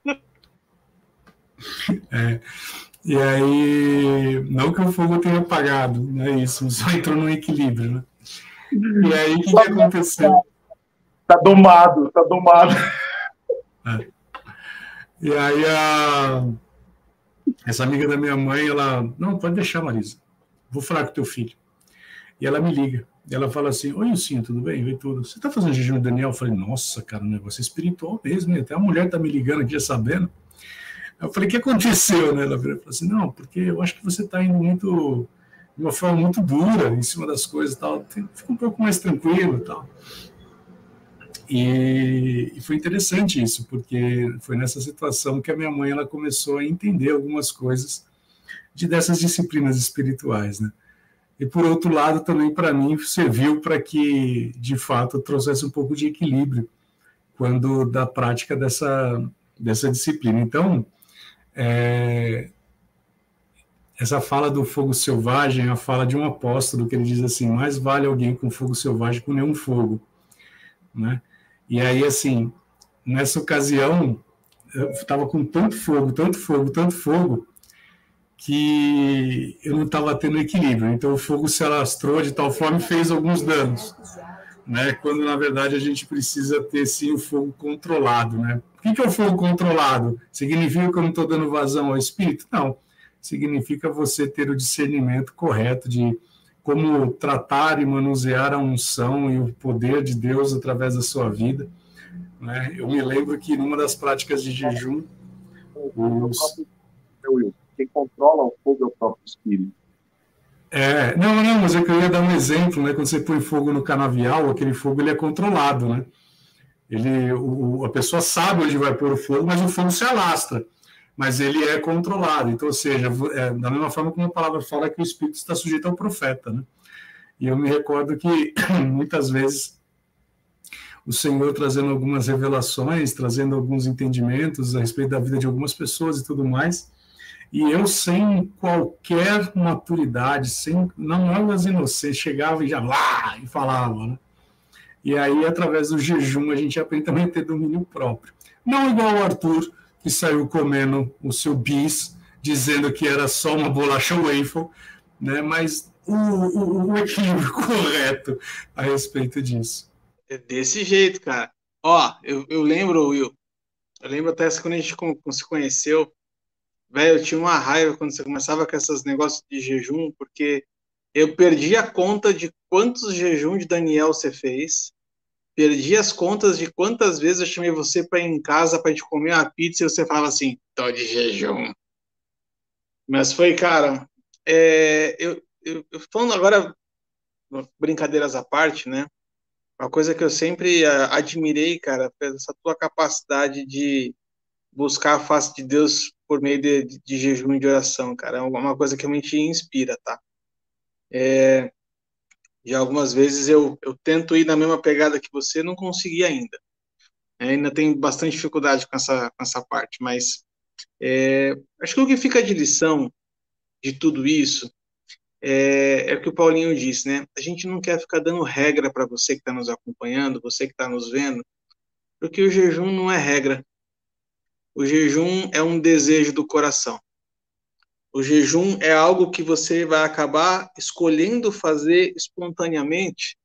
É, e aí, não que o fogo tenha apagado, não é isso, só entrou no equilíbrio, né? E aí, o que, que aconteceu? Tá domado, tá domado. É. E aí, a... essa amiga da minha mãe, ela, não, pode deixar, Marisa, vou falar com teu filho. E ela me liga. Ela fala assim: Oi, sim, tudo bem? Vem tudo. Você tá fazendo jejum de Daniel? Eu falei: Nossa, cara, um negócio espiritual mesmo. Até a mulher tá me ligando aqui já sabendo. Eu falei: O que aconteceu? Né? Ela falou assim: Não, porque eu acho que você tá indo muito. de uma forma muito dura em cima das coisas e tal. Fica um pouco mais tranquilo e tal. E, e, foi interessante isso, porque foi nessa situação que a minha mãe ela começou a entender algumas coisas de dessas disciplinas espirituais, né? E por outro lado, também para mim serviu para que, de fato, trouxesse um pouco de equilíbrio quando da prática dessa, dessa disciplina. Então, é, essa fala do fogo selvagem é a fala de um apóstolo que ele diz assim: mais vale alguém com fogo selvagem com nenhum fogo, né? E aí, assim, nessa ocasião, eu estava com tanto fogo, tanto fogo, tanto fogo, que eu não estava tendo equilíbrio. Então o fogo se alastrou de tal forma e fez alguns danos. Né? Quando na verdade a gente precisa ter sim o fogo controlado. Né? O que é o fogo controlado? Significa que eu não estou dando vazão ao espírito? Não. Significa você ter o discernimento correto de como tratar e manusear a unção e o poder de Deus através da sua vida. Né? Eu me lembro que numa das práticas de jejum, os quem controla o fogo é o próprio espírito. É, não, não, mas é eu ia dar um exemplo, né? Quando você põe fogo no canavial, aquele fogo ele é controlado, né? Ele, o, a pessoa sabe onde vai pôr o fogo, mas o fogo se alastra. Mas ele é controlado. Então, ou seja, é, da mesma forma como a palavra fala que o espírito está sujeito ao profeta, né? E eu me recordo que muitas vezes o Senhor trazendo algumas revelações, trazendo alguns entendimentos a respeito da vida de algumas pessoas e tudo mais, e eu, sem qualquer maturidade, sem não aulas inocentes, chegava e já lá e falava, né? E aí, através do jejum, a gente aprende também a ter domínio próprio. Não igual o Arthur, que saiu comendo o seu bis, dizendo que era só uma bolacha waffle, né? mas o, o, o equilíbrio correto a respeito disso. É desse jeito, cara. Ó, eu, eu lembro, Will, eu lembro até quando a gente se conheceu, Velho, eu tinha uma raiva quando você começava com esses negócios de jejum, porque eu perdi a conta de quantos jejum de Daniel você fez, perdi as contas de quantas vezes eu chamei você para ir em casa para gente comer uma pizza e você falava assim, tô de jejum. Mas foi, cara, é, eu, eu, falando agora, brincadeiras à parte, né? Uma coisa que eu sempre admirei, cara, essa tua capacidade de buscar a face de Deus por meio de, de, de jejum e de oração, cara. É uma coisa que realmente inspira, tá? É, já algumas vezes eu, eu tento ir na mesma pegada que você, não consegui ainda. É, ainda tenho bastante dificuldade com essa, com essa parte, mas é, acho que o que fica de lição de tudo isso é, é, o que o Paulinho disse, né? A gente não quer ficar dando regra para você que está nos acompanhando, você que está nos vendo, porque o jejum não é regra. O jejum é um desejo do coração. O jejum é algo que você vai acabar escolhendo fazer espontaneamente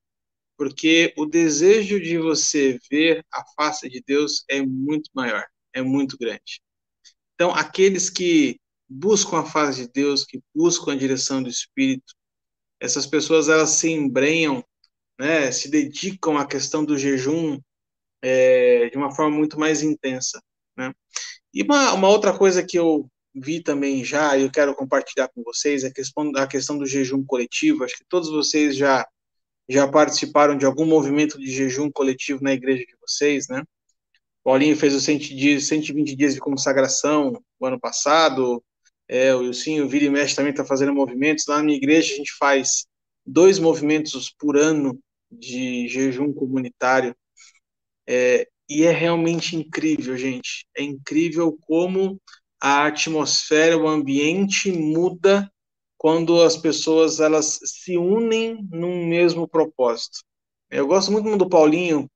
porque o desejo de você ver a face de Deus é muito maior, é muito grande. Então, aqueles que buscam a face de Deus, que buscam a direção do Espírito, essas pessoas elas se embrenham, né, se dedicam à questão do jejum é, de uma forma muito mais intensa. Né? E uma, uma outra coisa que eu vi também já, e eu quero compartilhar com vocês, é a questão, a questão do jejum coletivo. Acho que todos vocês já, já participaram de algum movimento de jejum coletivo na igreja de vocês, né? Paulinho fez os 120 dias de consagração no ano passado, é, o Wilson, o Vira e Mexe também está fazendo movimentos. Lá na minha igreja a gente faz dois movimentos por ano de jejum comunitário. É, e é realmente incrível, gente. É incrível como a atmosfera, o ambiente muda quando as pessoas elas se unem num mesmo propósito. Eu gosto muito do Paulinho,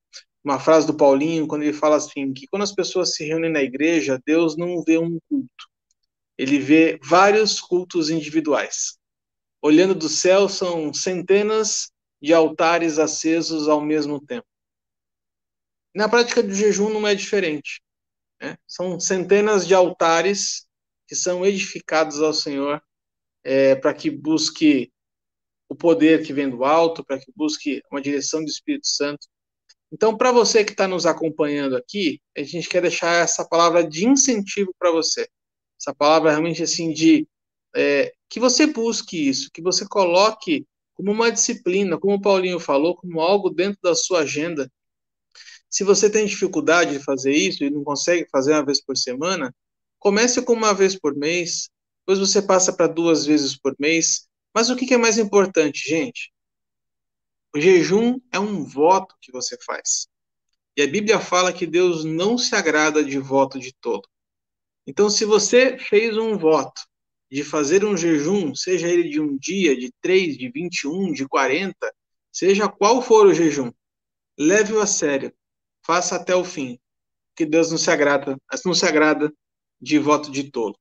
uma frase do Paulinho, quando ele fala assim, que quando as pessoas se reúnem na igreja, Deus não vê um culto, ele vê vários cultos individuais. Olhando do céu, são centenas de altares acesos ao mesmo tempo. Na prática do jejum não é diferente. Né? São centenas de altares que são edificados ao Senhor é, para que busque o poder que vem do alto, para que busque uma direção do Espírito Santo. Então, para você que está nos acompanhando aqui, a gente quer deixar essa palavra de incentivo para você. Essa palavra realmente assim de é, que você busque isso, que você coloque como uma disciplina, como o Paulinho falou, como algo dentro da sua agenda. Se você tem dificuldade de fazer isso e não consegue fazer uma vez por semana, comece com uma vez por mês, depois você passa para duas vezes por mês. Mas o que é mais importante, gente? O jejum é um voto que você faz. E a Bíblia fala que Deus não se agrada de voto de todo. Então, se você fez um voto de fazer um jejum, seja ele de um dia, de três, de 21, de 40, seja qual for o jejum, leve-o a sério, faça até o fim, que Deus não se agrada, não se agrada de voto de tolo.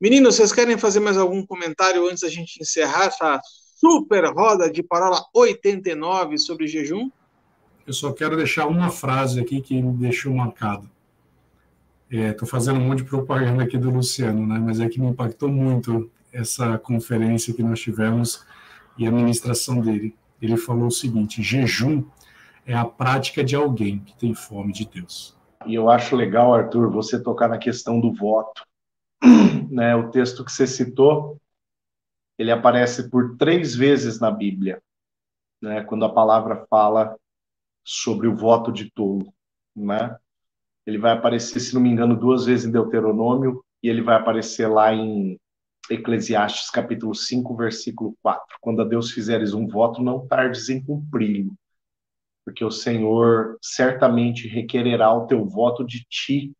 Meninos, vocês querem fazer mais algum comentário antes da gente encerrar essa super roda de parola 89 sobre jejum? Eu só quero deixar uma frase aqui que me deixou marcado. Estou é, fazendo um monte de propaganda aqui do Luciano, né? mas é que me impactou muito essa conferência que nós tivemos e a ministração dele. Ele falou o seguinte: jejum é a prática de alguém que tem fome de Deus. E eu acho legal, Arthur, você tocar na questão do voto. Né, o texto que você citou, ele aparece por três vezes na Bíblia, né, quando a palavra fala sobre o voto de tolo. Né? Ele vai aparecer, se não me engano, duas vezes em Deuteronômio e ele vai aparecer lá em Eclesiastes capítulo 5, versículo 4. Quando a Deus fizeres um voto, não tardes em cumpri-lo, porque o Senhor certamente requererá o teu voto de ti,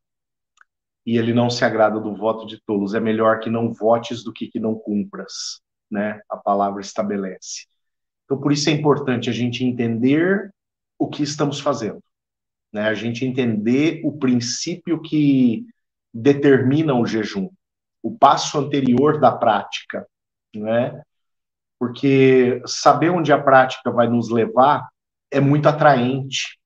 e ele não se agrada do voto de tolos. É melhor que não votes do que que não cumpras, né? A palavra estabelece. Então, por isso é importante a gente entender o que estamos fazendo né? A gente entender o princípio que determina o jejum, o passo anterior da prática, né? Porque saber onde a prática vai nos levar é muito atraente.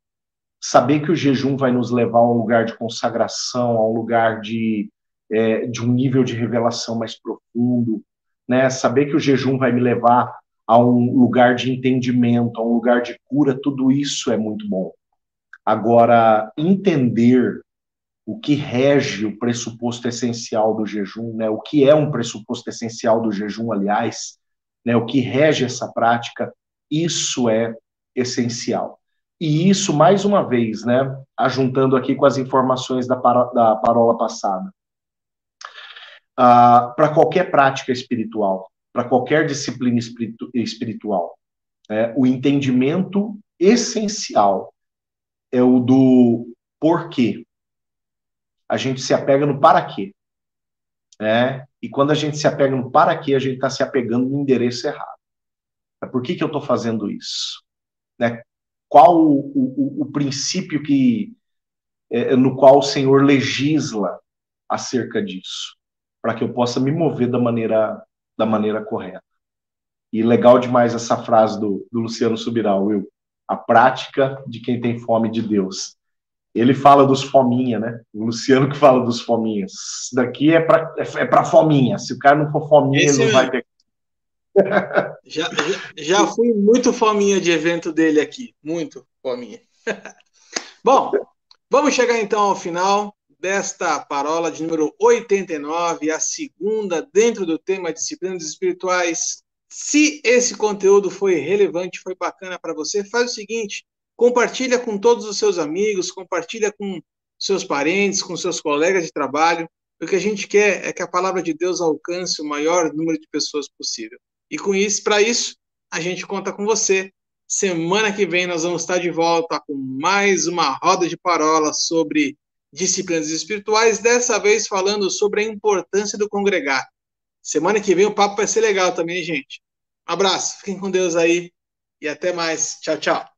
Saber que o jejum vai nos levar a um lugar de consagração, a um lugar de, é, de um nível de revelação mais profundo, né? Saber que o jejum vai me levar a um lugar de entendimento, a um lugar de cura, tudo isso é muito bom. Agora, entender o que rege o pressuposto essencial do jejum, né? o que é um pressuposto essencial do jejum, aliás, né? o que rege essa prática, isso é essencial. E isso, mais uma vez, né, ajuntando aqui com as informações da, para, da parola passada, uh, para qualquer prática espiritual, para qualquer disciplina espiritu espiritual, é, o entendimento essencial é o do porquê. A gente se apega no para quê. Né? E quando a gente se apega no para quê, a gente está se apegando no endereço errado. É por que, que eu estou fazendo isso? Né? Qual o, o, o princípio que é, no qual o Senhor legisla acerca disso, para que eu possa me mover da maneira da maneira correta. E legal demais essa frase do, do Luciano Subirá, Will a prática de quem tem fome de Deus. Ele fala dos fominha, né? O Luciano que fala dos fominhas. Isso daqui é para é para fominha. Se o cara não for fominha, Esse ele não vai pegar. Já, já, fui muito fominha de evento dele aqui. Muito fominha. Bom, vamos chegar então ao final desta parola de número 89, a segunda dentro do tema disciplinas espirituais. Se esse conteúdo foi relevante, foi bacana para você, faz o seguinte, compartilha com todos os seus amigos, compartilha com seus parentes, com seus colegas de trabalho. O que a gente quer é que a palavra de Deus alcance o maior número de pessoas possível. E com isso, para isso, a gente conta com você. Semana que vem nós vamos estar de volta com mais uma roda de parola sobre disciplinas espirituais, dessa vez falando sobre a importância do congregar. Semana que vem o papo vai ser legal também, gente. Um abraço, fiquem com Deus aí e até mais. Tchau, tchau.